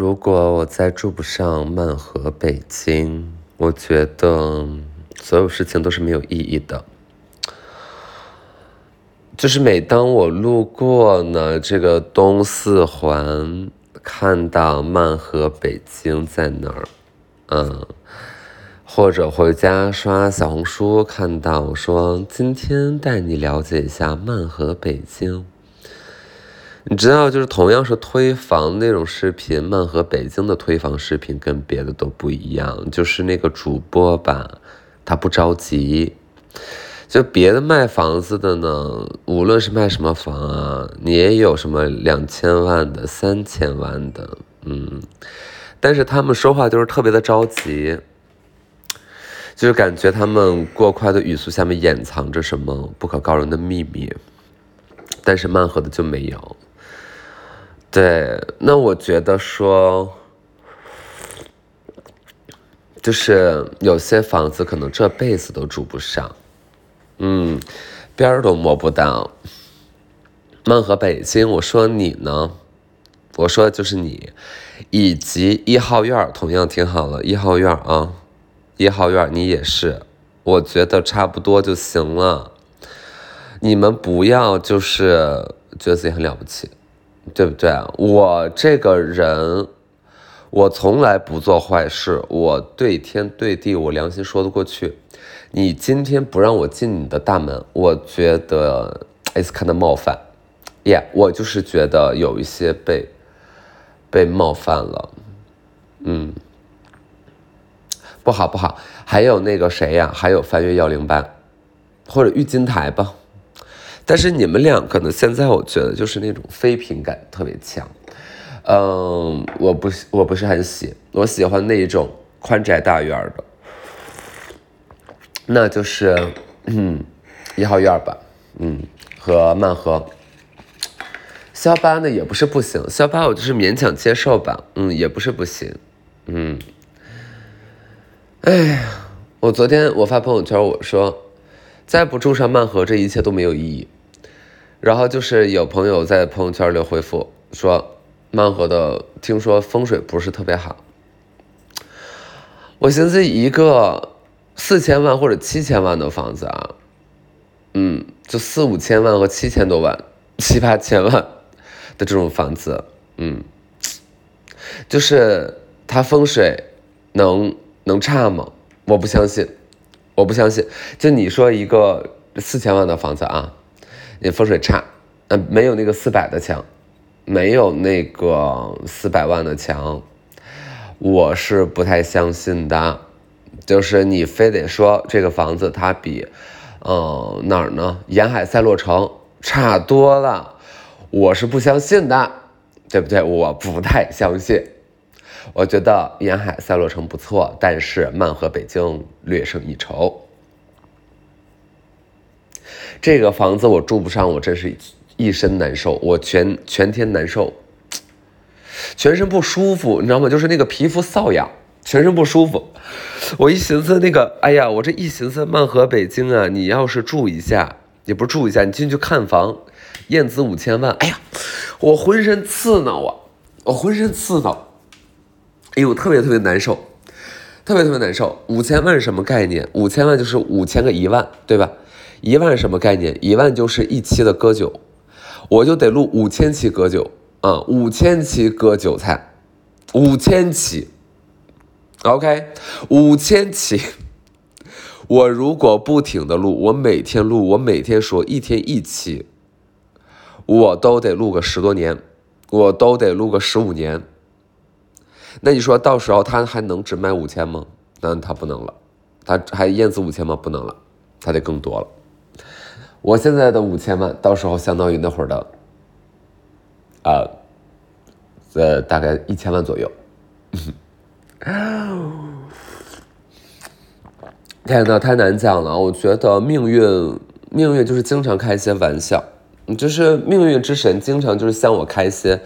如果我再住不上曼河北京，我觉得所有事情都是没有意义的。就是每当我路过呢这个东四环，看到曼河北京在那儿，嗯，或者回家刷小红书看到说今天带你了解一下曼河北京。你知道，就是同样是推房那种视频，曼和北京的推房视频跟别的都不一样，就是那个主播吧，他不着急。就别的卖房子的呢，无论是卖什么房啊，你也有什么两千万的、三千万的，嗯，但是他们说话就是特别的着急，就是感觉他们过快的语速下面掩藏着什么不可告人的秘密，但是曼和的就没有。对，那我觉得说，就是有些房子可能这辈子都住不上。嗯，边儿都摸不到。曼河北京，我说你呢？我说的就是你，以及一号院同样挺好了。一号院啊，一号院你也是，我觉得差不多就行了。你们不要就是觉得自己很了不起，对不对？我这个人，我从来不做坏事，我对天对地，我良心说得过去。你今天不让我进你的大门，我觉得 it's kind of 冒犯，yeah，我就是觉得有一些被被冒犯了，嗯，不好不好。还有那个谁呀？还有翻越幺零八，或者玉金台吧。但是你们俩可能现在我觉得就是那种非品感特别强，嗯，我不我不是很喜，我喜欢那一种宽窄大院的。那就是，嗯，一号院吧，嗯，和曼河，肖八呢也不是不行，肖八我就是勉强接受吧，嗯，也不是不行，嗯，哎呀，我昨天我发朋友圈我说，再不住上曼河，这一切都没有意义。然后就是有朋友在朋友圈里回复说，曼河的听说风水不是特别好，我寻思一个。四千万或者七千万的房子啊，嗯，就四五千万和七千多万、七八千万的这种房子，嗯，就是它风水能能差吗？我不相信，我不相信。就你说一个四千万的房子啊，你风水差，嗯，没有那个四百的强，没有那个四百万的强，我是不太相信的。就是你非得说这个房子它比，嗯哪儿呢？沿海赛洛城差多了，我是不相信的，对不对？我不太相信。我觉得沿海赛洛城不错，但是曼和北京略胜一筹。这个房子我住不上，我真是一身难受，我全全天难受，全身不舒服，你知道吗？就是那个皮肤瘙痒。全身不舒服，我一寻思那个，哎呀，我这一寻思曼河北京啊，你要是住一下，也不住一下，你进去看房，燕子五千万，哎呀，我浑身刺挠啊，我浑身刺挠，哎呦，特别特别难受，特别特别难受。五千万是什么概念？五千万就是五千个一万，对吧？一万什么概念？一万就是一期的割韭，我就得录五千期割韭啊，五千期割韭菜，五千期。OK，五千期。我如果不停的录，我每天录，我每天说，一天一期，我都得录个十多年，我都得录个十五年。那你说到时候他还能只卖五千吗？那他不能了，他还燕子五千吗？不能了，他得更多了。我现在的五千万，到时候相当于那会儿的，啊，呃，大概一千万左右。天呐，太难讲了！我觉得命运，命运就是经常开一些玩笑，就是命运之神经常就是向我开一些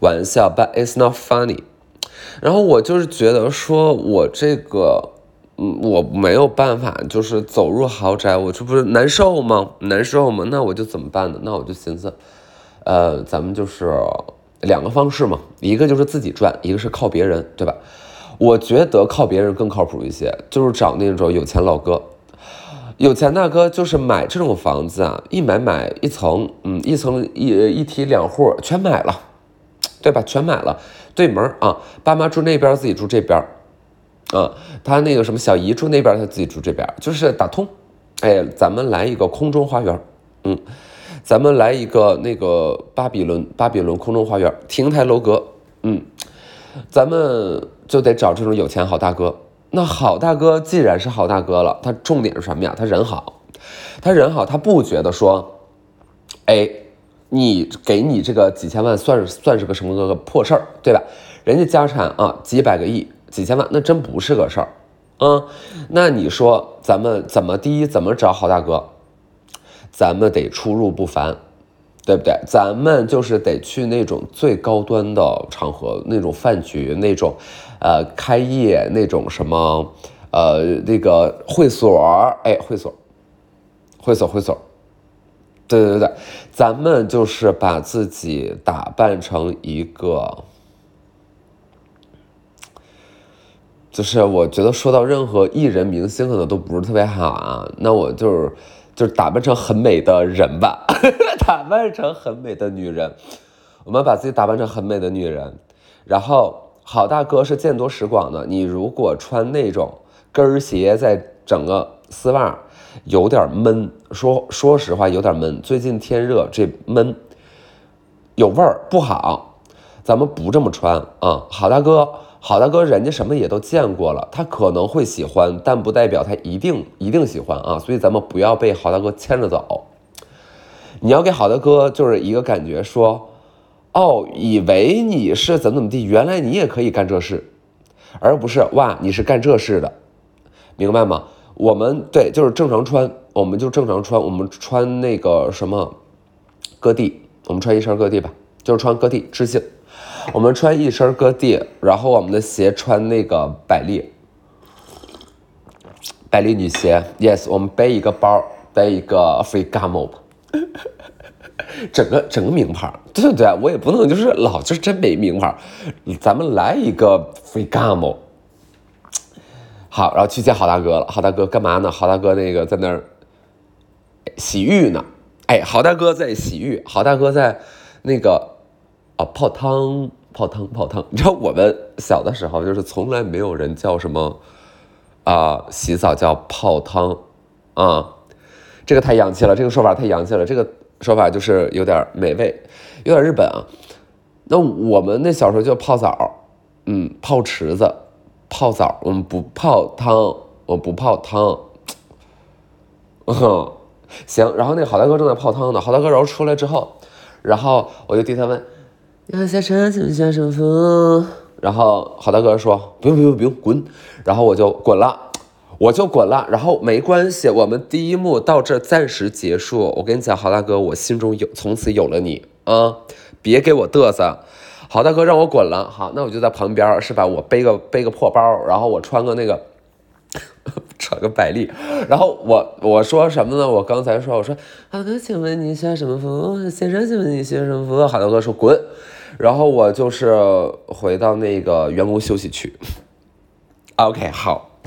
玩笑，But it's not funny。然后我就是觉得说，我这个，嗯我没有办法，就是走入豪宅，我这不是难受吗？难受吗？那我就怎么办呢？那我就寻思，呃，咱们就是两个方式嘛，一个就是自己赚，一个是靠别人，对吧？我觉得靠别人更靠谱一些，就是找那种有钱老哥，有钱大哥就是买这种房子啊，一买买一层，嗯，一层一一梯两户全买了，对吧？全买了，对门啊，爸妈住那边，自己住这边，啊，他那个什么小姨住那边，他自己住这边，就是打通。哎，咱们来一个空中花园，嗯。咱们来一个那个巴比伦，巴比伦空中花园，亭台楼阁，嗯，咱们就得找这种有钱好大哥。那好大哥既然是好大哥了，他重点是什么呀？他人好，他人好，他不觉得说，哎，你给你这个几千万算算是个什么个破事儿，对吧？人家家产啊几百个亿，几千万那真不是个事儿，嗯，那你说咱们怎么第一怎么找好大哥？咱们得出入不凡，对不对？咱们就是得去那种最高端的场合，那种饭局，那种，呃，开业那种什么，呃，那个会所，哎，会所，会所，会所，对对对对，咱们就是把自己打扮成一个，就是我觉得说到任何艺人明星可能都不是特别好啊，那我就是。就是打扮成很美的人吧，打扮成很美的女人，我们把自己打扮成很美的女人，然后好大哥是见多识广的，你如果穿那种跟儿鞋，再整个丝袜，有点闷。说说实话，有点闷。最近天热，这闷，有味儿，不好。咱们不这么穿啊，好大哥。好大哥，人家什么也都见过了，他可能会喜欢，但不代表他一定一定喜欢啊。所以咱们不要被好大哥牵着走。你要给好大哥就是一个感觉，说，哦，以为你是怎么怎么地，原来你也可以干这事，而不是哇，你是干这事的，明白吗？我们对，就是正常穿，我们就正常穿，我们穿那个什么，割地，我们穿一身割地吧，就是穿割地知性。我们穿一身割地，然后我们的鞋穿那个百丽，百丽女鞋。Yes，我们背一个包，背一个 Ferragamo，整个整个名牌。对对对，我也不能就是老就是真没名牌，咱们来一个 Ferragamo。好，然后去见好大哥了。好大哥干嘛呢？好大哥那个在那儿洗浴呢。哎，好大哥在洗浴，好大哥在那个。啊，泡汤，泡汤，泡汤！你知道我们小的时候就是从来没有人叫什么啊，洗澡叫泡汤啊，这个太洋气了，这个说法太洋气了，这个说法就是有点美味，有点日本啊。那我们那小时候就泡澡，嗯，泡池子，泡澡，我们不泡汤，我不泡汤。嗯，行，然后那好大哥正在泡汤呢，好大哥然后出来之后，然后我就对他问。要下车，请下手扶。然后好大哥说：“不用，不用，不用，滚。”然后我就滚了，我就滚了。然后没关系，我们第一幕到这暂时结束。我跟你讲，好大哥，我心中有，从此有了你啊！别给我嘚瑟。好大哥让我滚了，好，那我就在旁边，是吧？我背个背个破包，然后我穿个那个。穿个百丽，然后我我说什么呢？我刚才说我说好哥，请问你需要什么服务？先生，请问你需要什么服务？好大哥说滚，然后我就是回到那个员工休息区。OK，好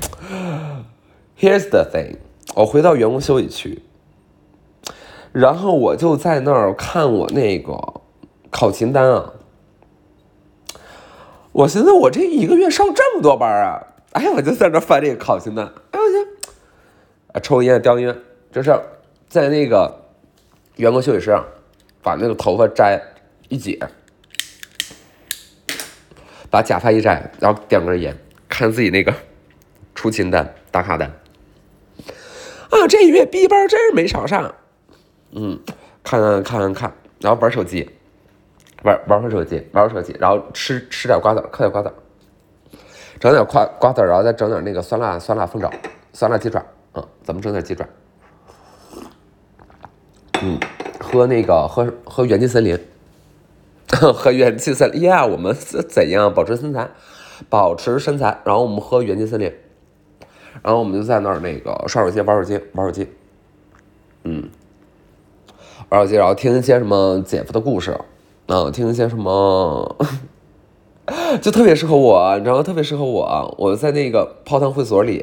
，Here's the thing，我回到员工休息区，然后我就在那儿看我那个考勤单啊，我寻思我这一个月上这么多班啊。哎呀，我就在那翻这个考勤单，哎我去，啊，抽烟叼烟，就是在那个员工休息室，把那个头发摘一解，把假发一摘，然后点根烟，看自己那个出勤单、打卡单，啊，这月 B 班真是没少上，嗯，看看看看，然后玩手机，玩玩会手机，玩会手机，然后吃吃点瓜子，嗑点瓜子。整点瓜瓜子，然后再整点那个酸辣酸辣凤爪、酸辣鸡爪，嗯，咱们整点鸡爪。嗯，喝那个喝喝元气森林，喝元气森林呀！我们是怎样保持身材？保持身材，然后我们喝元气森林，然后我们就在那儿那个刷手机、玩手机、玩手机。嗯，玩手机，然后听一些什么姐夫的故事，啊，听一些什么，就特别适合我，你知道？特别适合我。我在那个泡汤会所里，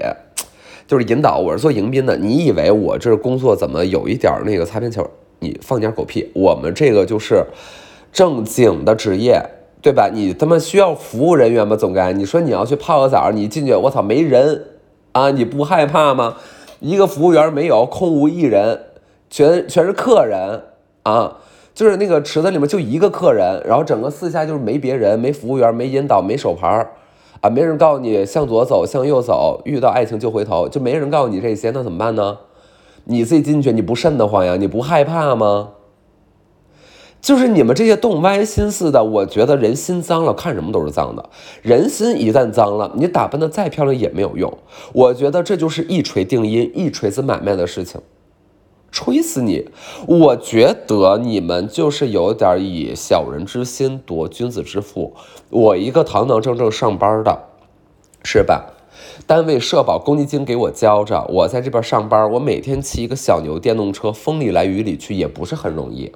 就是引导，我是做迎宾的。你以为我这工作怎么有一点那个擦边球？你放点狗屁！我们这个就是正经的职业，对吧？你他妈需要服务人员吗？总该你说你要去泡个澡，你进去，我操，没人啊！你不害怕吗？一个服务员没有，空无一人，全全是客人啊！就是那个池子里面就一个客人，然后整个四下就是没别人，没服务员，没引导，没手牌啊，没人告诉你向左走，向右走，遇到爱情就回头，就没人告诉你这些，那怎么办呢？你自己进去，你不瘆得慌呀？你不害怕吗？就是你们这些动歪心思的，我觉得人心脏了，看什么都是脏的。人心一旦脏了，你打扮的再漂亮也没有用。我觉得这就是一锤定音、一锤子买卖的事情，锤死你！我觉得你们就是有点以小人之心夺君子之腹。我一个堂堂正正上班的，是吧？单位社保公积金给我交着，我在这边上班，我每天骑一个小牛电动车，风里来雨里去，也不是很容易，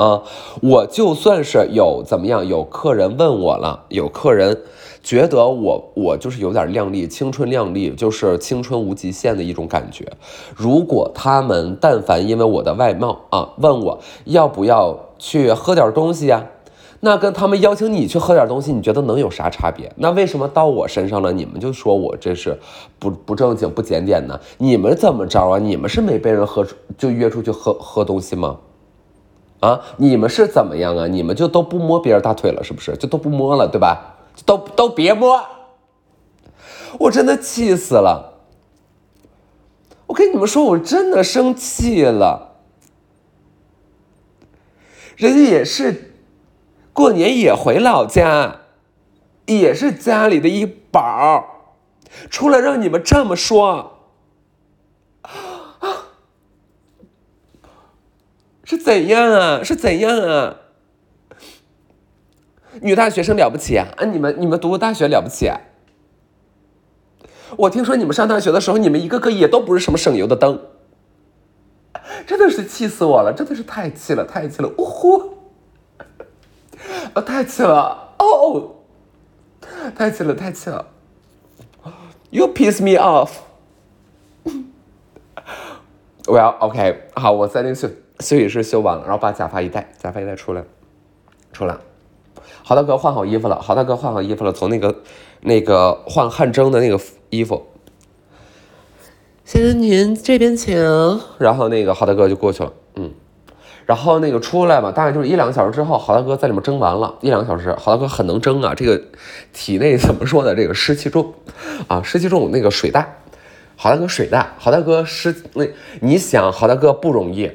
啊，我就算是有怎么样，有客人问我了，有客人觉得我我就是有点靓丽，青春靓丽，就是青春无极限的一种感觉。如果他们但凡因为我的外貌啊，问我要不要去喝点东西呀？那跟他们邀请你去喝点东西，你觉得能有啥差别？那为什么到我身上了，你们就说我这是不不正经、不检点呢？你们怎么着啊？你们是没被人喝就约出去喝喝东西吗？啊，你们是怎么样啊？你们就都不摸别人大腿了，是不是？就都不摸了，对吧？都都别摸！我真的气死了！我跟你们说，我真的生气了。人家也是。过年也回老家，也是家里的一宝，出来让你们这么说，是怎样啊？是怎样啊？女大学生了不起啊？啊，你们你们读大学了不起啊？我听说你们上大学的时候，你们一个个也都不是什么省油的灯，真的是气死我了！真的是太气了，太气了！呜呼！啊，太气了！哦，太气了，太气了！You piss me off。Well, OK，好，我在那个休休息室休完了，然后把假发一戴，假发一戴出来，出来。好大哥换好衣服了，好大哥换好衣服了，从那个那个换汗蒸的那个衣服。先生您这边请。然后那个好大哥就过去了，嗯。然后那个出来嘛，大概就是一两个小时之后，好大哥在里面蒸完了，一两个小时，好大哥很能蒸啊，这个体内怎么说呢？这个湿气重啊，湿气重，那个水大，好大哥水大，好大哥湿那，你想，好大哥不容易，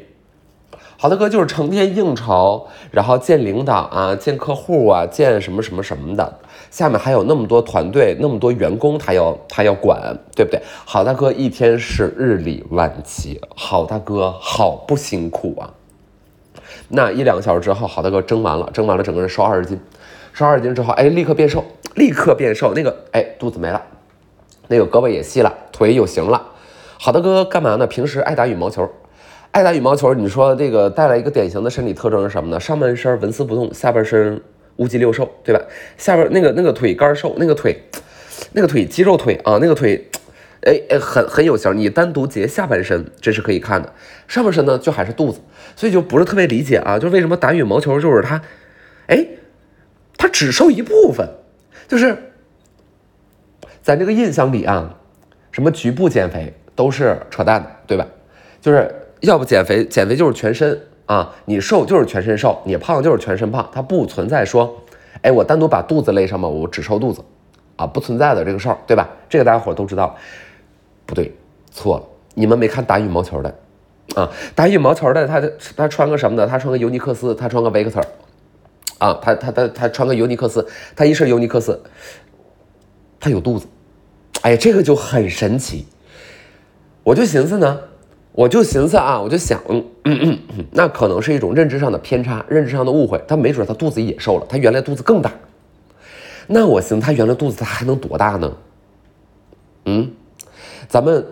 好大哥就是成天应酬，然后见领导啊，见客户啊，见什么什么什么的，下面还有那么多团队，那么多员工，他要他要管，对不对？好大哥一天是日理万机，好大哥好不辛苦啊。那一两个小时之后，好大哥蒸完了，蒸完了，整个人瘦二十斤，瘦二十斤之后，哎，立刻变瘦，立刻变瘦，那个，哎，肚子没了，那个胳膊也细了，腿有型了。好大哥干嘛呢？平时爱打羽毛球，爱打羽毛球。你说这个带来一个典型的身体特征是什么呢？上半身纹丝不动，下半身乌鸡六瘦，对吧？下边那个那个腿干瘦，那个腿，那个腿肌肉腿啊，那个腿。哎哎，很很有型。你单独截下半身，这是可以看的。上半身呢，就还是肚子，所以就不是特别理解啊。就为什么打羽毛球，就是他，哎，他只瘦一部分，就是咱这个印象里啊，什么局部减肥都是扯淡的，对吧？就是要不减肥，减肥就是全身啊，你瘦就是全身瘦，你胖就是全身胖，它不存在说，哎，我单独把肚子勒上嘛，我只瘦肚子，啊，不存在的这个事儿，对吧？这个大家伙都知道。不对，错了，你们没看打羽毛球的，啊，打羽毛球的，他他穿个什么呢？他穿个尤尼克斯，他穿个维克特，啊，他他他他穿个尤尼克斯，他一身尤尼克斯，他有肚子，哎呀，这个就很神奇。我就寻思呢，我就寻思啊，我就想，嗯嗯，那可能是一种认知上的偏差，认知上的误会。他没准他肚子也瘦了，他原来肚子更大。那我寻思他原来肚子他还能多大呢？嗯？咱们，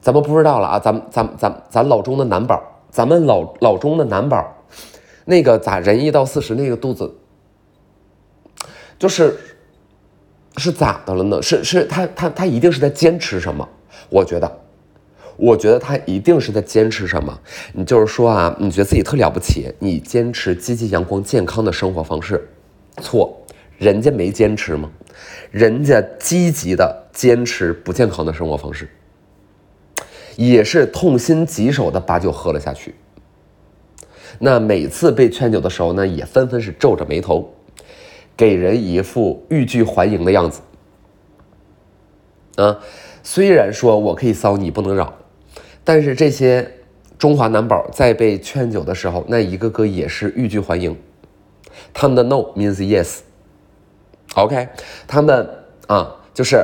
咱们不知道了啊！咱们，咱，咱，咱老钟的男宝，咱们老老钟的男宝，那个咋人一到四十那个肚子，就是是咋的了呢？是是他他他一定是在坚持什么？我觉得，我觉得他一定是在坚持什么？你就是说啊，你觉得自己特了不起，你坚持积极阳光健康的生活方式，错，人家没坚持吗？人家积极的坚持不健康的生活方式，也是痛心疾首的把酒喝了下去。那每次被劝酒的时候呢，也纷纷是皱着眉头，给人一副欲拒还迎的样子。啊，虽然说我可以骚你不能扰，但是这些中华男宝在被劝酒的时候，那一个个也是欲拒还迎，他们的 no means yes。OK，他们啊，就是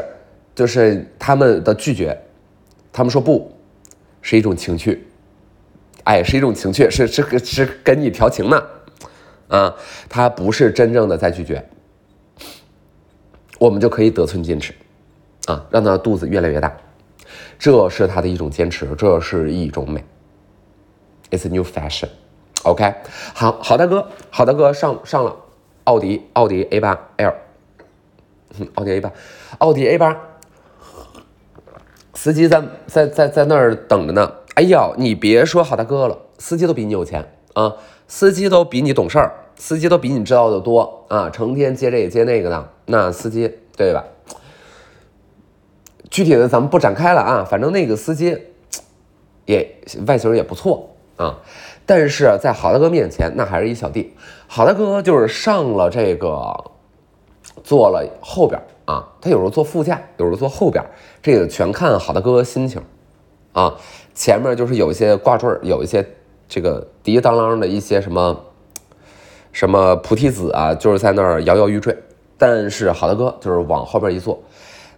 就是他们的拒绝，他们说不是一种情趣，哎，是一种情趣，是是是跟你调情呢，啊，他不是真正的在拒绝，我们就可以得寸进尺，啊，让他肚子越来越大，这是他的一种坚持，这是一种美，It's a new fashion。OK，好好大哥，好大哥上上了奥迪奥迪 A 八 L。奥迪 A 八，奥迪 A 八，司机在在在在那儿等着呢。哎呀，你别说好大哥了，司机都比你有钱啊，司机都比你懂事儿，司机都比你知道的多啊，成天接这个接那个的，那司机对吧？具体的咱们不展开了啊，反正那个司机 也外形也不错啊，但是在好大哥面前那还是一小弟。好大哥就是上了这个。坐了后边啊，他有时候坐副驾，有时候坐后边，这个全看好大哥心情啊。前面就是有一些挂坠有一些这个滴当啷的一些什么什么菩提子啊，就是在那儿摇摇欲坠。但是好大哥就是往后边一坐，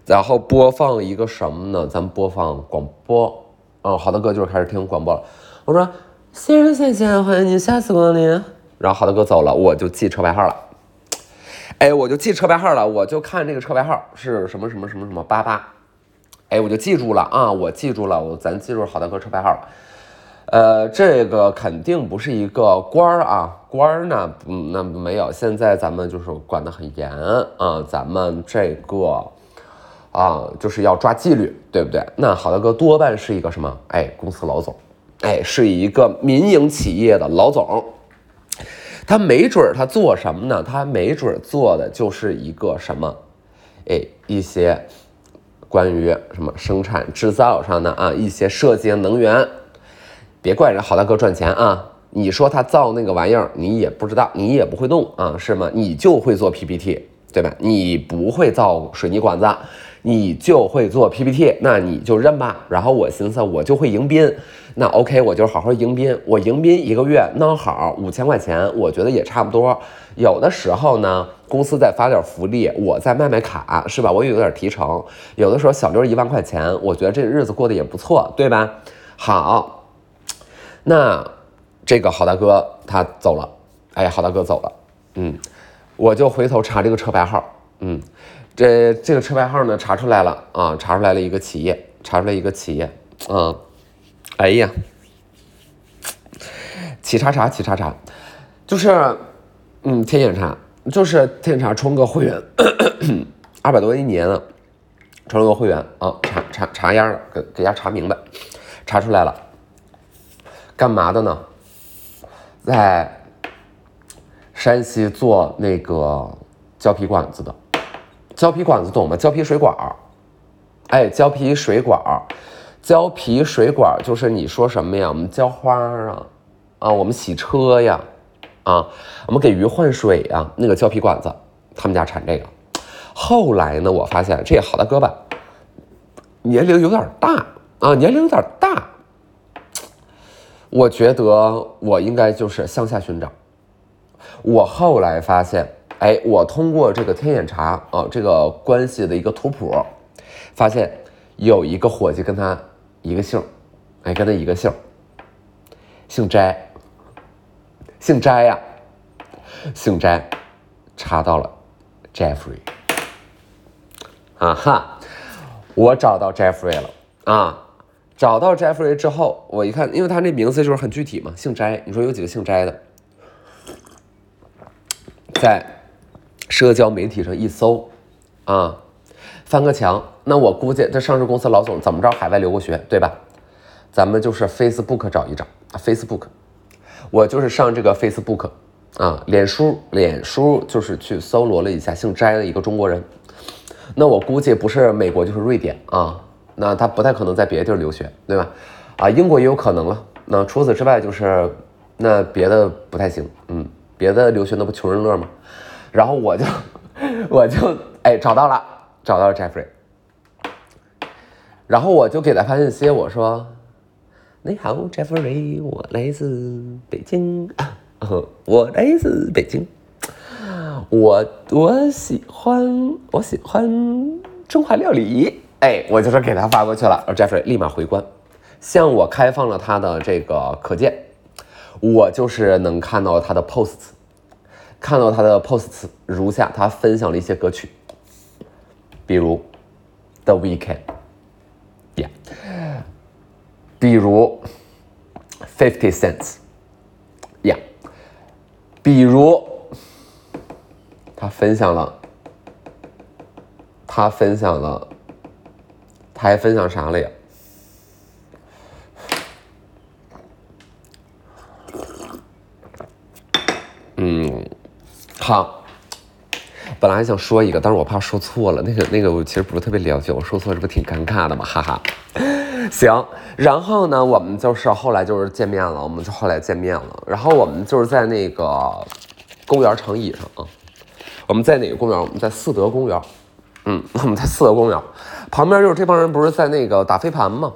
然后播放一个什么呢？咱们播放广播嗯。好的哥就是开始听广播了。我说：“先生先生，欢迎您下次光临。”然后好的哥走了，我就记车牌号了。哎，我就记车牌号了，我就看这个车牌号是什么什么什么什么八八，哎，我就记住了啊，我记住了，我咱记住好大哥车牌号了。呃，这个肯定不是一个官儿啊，官儿呢，嗯，那没有，现在咱们就是管得很严啊，咱们这个啊，就是要抓纪律，对不对？那好大哥多半是一个什么？哎，公司老总，哎，是一个民营企业的老总。他没准儿他做什么呢？他没准儿做的就是一个什么，哎，一些关于什么生产制造上的啊，一些设计能源。别怪人好大哥赚钱啊！你说他造那个玩意儿，你也不知道，你也不会弄啊，是吗？你就会做 PPT，对吧？你不会造水泥管子。你就会做 PPT，那你就认吧。然后我寻思，我就会迎宾，那 OK，我就好好迎宾。我迎宾一个月弄好五千块钱，我觉得也差不多。有的时候呢，公司再发点福利，我再卖卖卡，是吧？我也有点提成。有的时候小刘一万块钱，我觉得这日子过得也不错，对吧？好，那这个好大哥他走了，哎，好大哥走了，嗯，我就回头查这个车牌号，嗯。这这个车牌号呢查出来了啊，查出来了一个企业，查出来一个企业，嗯，哎呀，企查查企查查，就是，嗯，天眼查，就是天眼查充个会员，二百多一年了，充了个会员啊，查查查样了，给给家查明白，查出来了，干嘛的呢？在山西做那个胶皮管子的。胶皮管子懂吗？胶皮水管儿，哎，胶皮水管儿，胶皮水管儿就是你说什么呀？我们浇花啊，啊，我们洗车呀，啊，我们给鱼换水呀，那个胶皮管子，他们家产这个。后来呢，我发现这好大哥吧，年龄有点大啊，年龄有点大，我觉得我应该就是向下寻找。我后来发现。哎，我通过这个天眼查啊，这个关系的一个图谱，发现有一个伙计跟他一个姓，哎，跟他一个姓，姓斋，姓斋呀，姓斋，查到了，Jeffrey，啊哈，我找到 Jeffrey 了啊，找到 Jeffrey 之后，我一看，因为他那名字就是很具体嘛，姓斋，你说有几个姓斋的？在社交媒体上一搜，啊，翻个墙，那我估计这上市公司老总怎么着海外留过学，对吧？咱们就是 Facebook 找一找，Facebook，我就是上这个 Facebook 啊，脸书，脸书就是去搜罗了一下姓斋的一个中国人，那我估计不是美国就是瑞典啊，那他不太可能在别的地儿留学，对吧？啊，英国也有可能了。那除此之外就是，那别的不太行，嗯，别的留学那不穷人乐吗？然后我就，我就哎找到了，找到了 Jeffrey，然后我就给他发信息，我说：“你好，Jeffrey，我来自北京，我来自北京，我我喜欢我喜欢中华料理，哎，我就说给他发过去了，而 Jeffrey 立马回关。”向我开放了他的这个可见，我就是能看到他的 posts，看到他的 posts 如下，他分享了一些歌曲，比如 The Weeknd，yeah，比如 Fifty Cents，yeah，比如他分享了，他分享了，他还分享啥了呀？嗯，好。本来还想说一个，但是我怕说错了。那个那个，我其实不是特别了解，我说错这不挺尴尬的吗？哈哈。行，然后呢，我们就是后来就是见面了，我们就后来见面了。然后我们就是在那个公园长椅上啊。我们在哪个公园？我们在四德公园。嗯，我们在四德公园旁边，就是这帮人不是在那个打飞盘吗？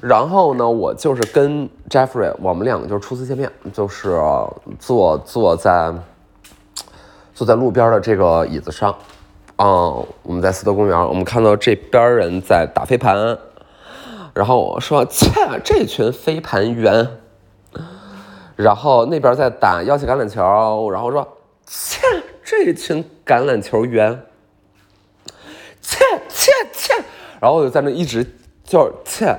然后呢，我就是跟 Jeffrey，我们两个就是初次见面，就是坐坐在坐在路边的这个椅子上，嗯，我们在四德公园，我们看到这边人在打飞盘，然后我说切，这群飞盘员，然后那边在打腰旗橄榄球，然后说切，这群橄榄球员，切切切，然后我就在那一直就是切。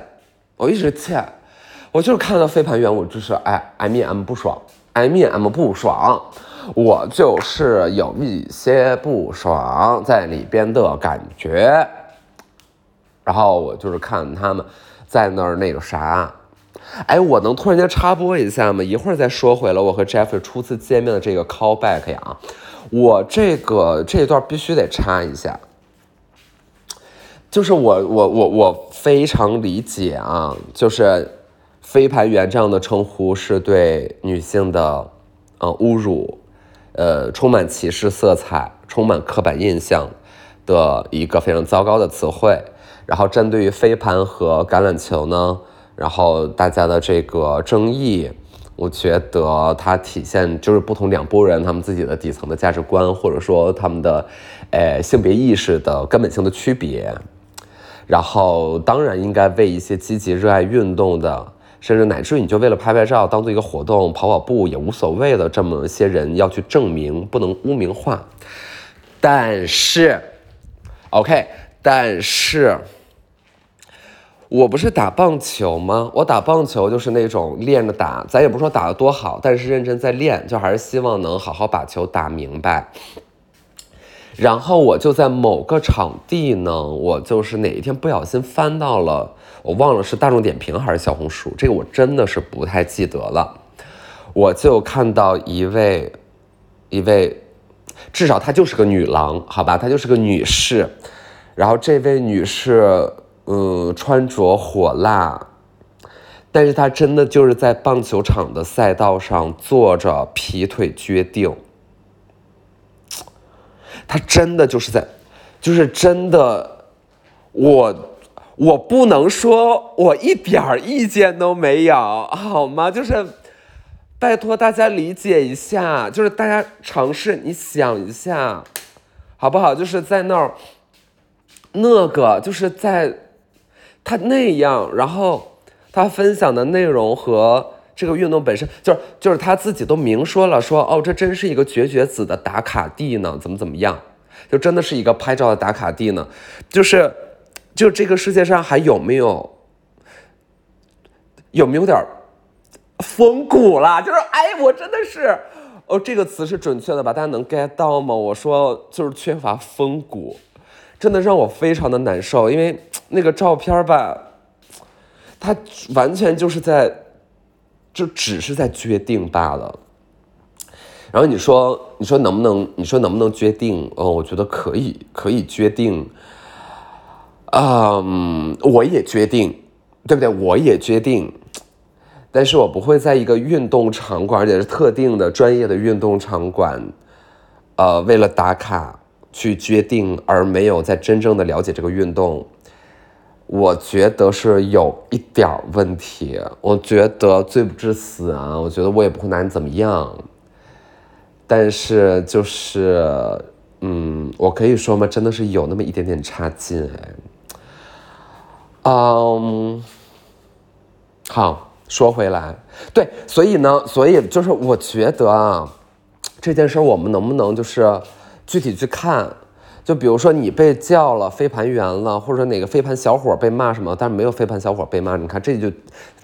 我一直切，我就是看到飞盘员，我就是哎，I mean I'm 不爽，I mean I'm 不爽，我就是有一些不爽在里边的感觉。然后我就是看他们在那儿那个啥，哎，我能突然间插播一下吗？一会儿再说回了我和 Jeffrey 初次见面的这个 callback 呀，我这个这一段必须得插一下。就是我我我我非常理解啊，就是飞盘员这样的称呼是对女性的呃侮辱，呃充满歧视色彩、充满刻板印象的一个非常糟糕的词汇。然后针对于飞盘和橄榄球呢，然后大家的这个争议，我觉得它体现就是不同两拨人他们自己的底层的价值观，或者说他们的呃性别意识的根本性的区别。然后当然应该为一些积极热爱运动的，甚至乃至于你就为了拍拍照当做一个活动跑跑步也无所谓的这么一些人要去证明，不能污名化。但是，OK，但是，我不是打棒球吗？我打棒球就是那种练着打，咱也不说打得多好，但是认真在练，就还是希望能好好把球打明白。然后我就在某个场地呢，我就是哪一天不小心翻到了，我忘了是大众点评还是小红书，这个我真的是不太记得了。我就看到一位，一位，至少她就是个女郎，好吧，她就是个女士。然后这位女士，嗯，穿着火辣，但是她真的就是在棒球场的赛道上坐着劈腿决定。他真的就是在，就是真的，我我不能说我一点儿意见都没有，好吗？就是拜托大家理解一下，就是大家尝试你想一下，好不好？就是在那儿，那个就是在他那样，然后他分享的内容和这个运动本身，就是就是他自己都明说了，说哦，这真是一个绝绝子的打卡地呢，怎么怎么样？就真的是一个拍照的打卡地呢，就是，就这个世界上还有没有，有没有点风骨了？就是哎，我真的是，哦，这个词是准确的吧？大家能 get 到吗？我说就是缺乏风骨，真的让我非常的难受，因为那个照片吧，它完全就是在，就只是在决定罢了。然后你说，你说能不能，你说能不能决定？哦，我觉得可以，可以决定。嗯，我也决定，对不对？我也决定。但是我不会在一个运动场馆，而且是特定的专业的运动场馆，呃，为了打卡去决定，而没有在真正的了解这个运动，我觉得是有一点问题。我觉得罪不至死啊，我觉得我也不会拿你怎么样。但是就是，嗯，我可以说吗？真的是有那么一点点差劲哎。嗯，好。说回来，对，所以呢，所以就是我觉得啊，这件事我们能不能就是具体去看？就比如说你被叫了飞盘员了，或者哪个飞盘小伙被骂什么，但是没有飞盘小伙被骂，你看这就，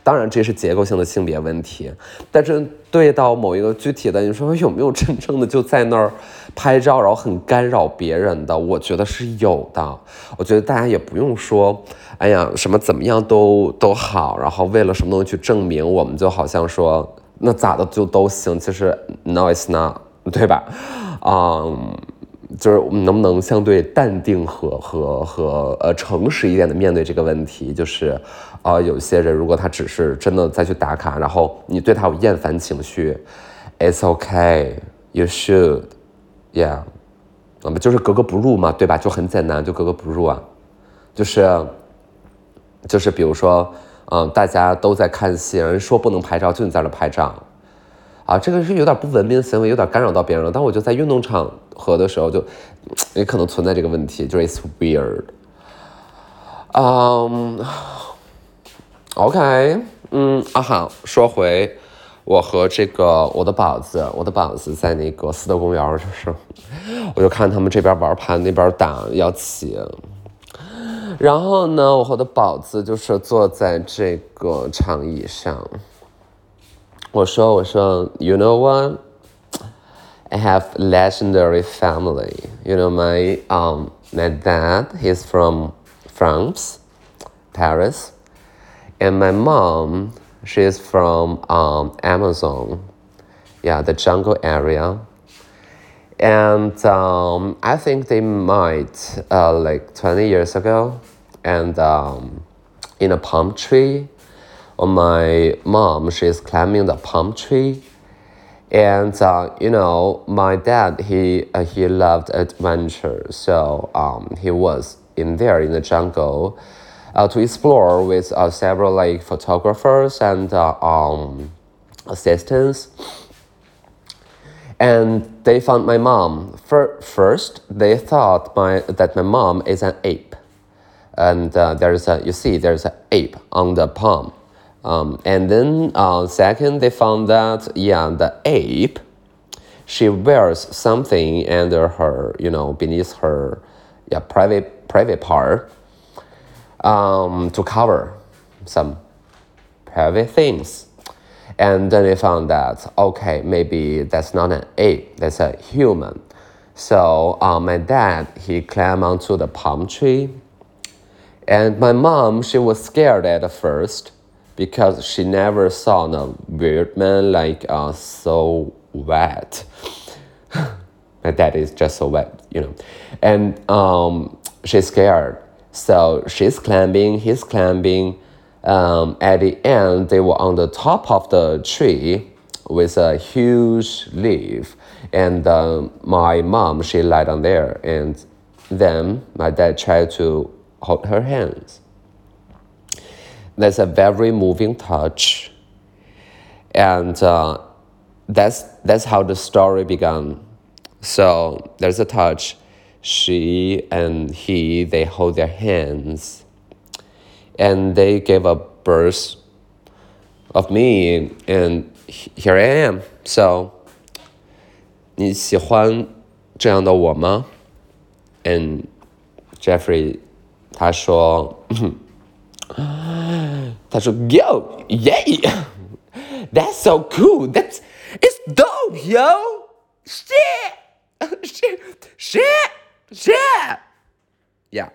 当然这是结构性的性别问题。但是对到某一个具体的，你说有没有真正的就在那儿拍照，然后很干扰别人的？我觉得是有的。我觉得大家也不用说，哎呀，什么怎么样都都好，然后为了什么东西去证明，我们就好像说那咋的就都行。其实 no it's not，对吧？嗯。就是我们能不能相对淡定和和和呃诚实一点的面对这个问题？就是，啊，有些人如果他只是真的再去打卡，然后你对他有厌烦情绪，It's okay, you should, yeah，那么就是格格不入嘛，对吧？就很简单，就格格不入啊，就是，就是比如说，嗯，大家都在看戏，人说不能拍照，就你在那拍照。啊，这个是有点不文明行为，有点干扰到别人了。但我就在运动场合的时候，就也可能存在这个问题，就是 it's weird。嗯，OK，嗯啊好，说回我和这个我的宝子，我的宝子在那个四德公园，就是我就看他们这边玩盘，那边打要起。然后呢，我和我的宝子就是坐在这个长椅上。我说，我说，you know what? I have legendary family. You know, my um, my dad, he's from France, Paris, and my mom, she's from um, Amazon, yeah, the jungle area. And um, I think they might uh, like 20 years ago, and um, in a palm tree, my mom, she's climbing the palm tree. And uh, you know, my dad, he uh, he loved adventure, so um, he was in there in the jungle uh, to explore with uh, several like photographers and uh, um, assistants. And they found my mom. first, they thought my that my mom is an ape, and uh, there's a you see there's an ape on the palm um, and then uh, second, they found that yeah, the ape, she wears something under her, you know, beneath her, yeah, private private part, um, to cover some private things. And then they found that okay, maybe that's not an ape, that's a human. So uh, my dad he climbed onto the palm tree, and my mom she was scared at first because she never saw a weird man like uh, so wet. My dad is just so wet, you know. And um, she's scared. So she's climbing, he's climbing. Um, at the end, they were on the top of the tree with a huge leaf. And uh, my mom, she lied on there. And then my dad tried to hold her hands that's a very moving touch. And uh, that's, that's how the story began. So there's a touch. She and he, they hold their hands. And they gave a birth of me. And here I am. So 你喜欢这样的我吗？And Jeffrey 他说。他说：“Yo, yay, that's so cool. That's It's dope, yo. Shit, shit, shit, shit. Yeah.